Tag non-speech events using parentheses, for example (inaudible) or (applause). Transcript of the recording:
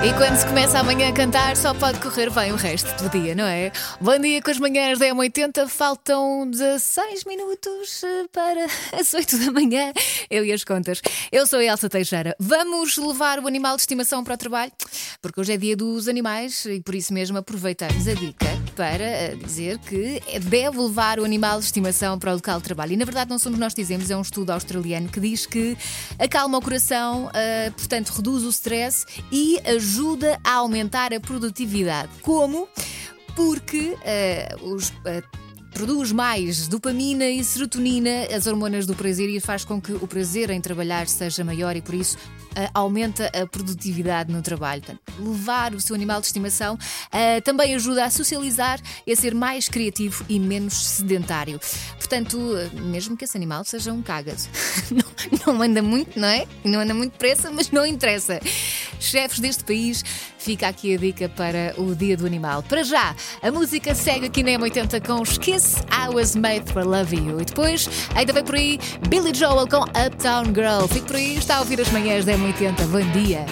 E quando se começa amanhã a cantar, só pode correr bem o resto do dia, não é? Bom dia com as manhãs da M80, faltam 16 minutos eh, para (laughs) as 8 da manhã. Eu e as contas. Eu sou a Elsa Teixeira. Vamos levar o animal de estimação para o trabalho? Porque hoje é dia dos animais e por isso mesmo aproveitamos a dica para eh, dizer que deve levar o animal de estimação para o local de trabalho. E na verdade não somos nós que dizemos, é um estudo australiano que diz que acalma o coração, eh, portanto reduz o stress e ajuda ajuda a aumentar a produtividade. Como? Porque uh, os. Uh, produz mais dopamina e serotonina, as hormonas do prazer, e faz com que o prazer em trabalhar seja maior e por isso uh, aumenta a produtividade no trabalho. Portanto, levar o seu animal de estimação uh, também ajuda a socializar e a ser mais criativo e menos sedentário. Portanto, mesmo que esse animal seja um cágado, (laughs) não, não anda muito, não é? Não anda muito pressa, mas não interessa chefes deste país. Fica aqui a dica para o Dia do Animal. Para já, a música segue aqui na M80 com Kiss I Was Made for Love You. E depois, ainda vem por aí Billy Joel com Uptown Girl. Fique por aí, está a ouvir as manhãs da M80. Bom dia.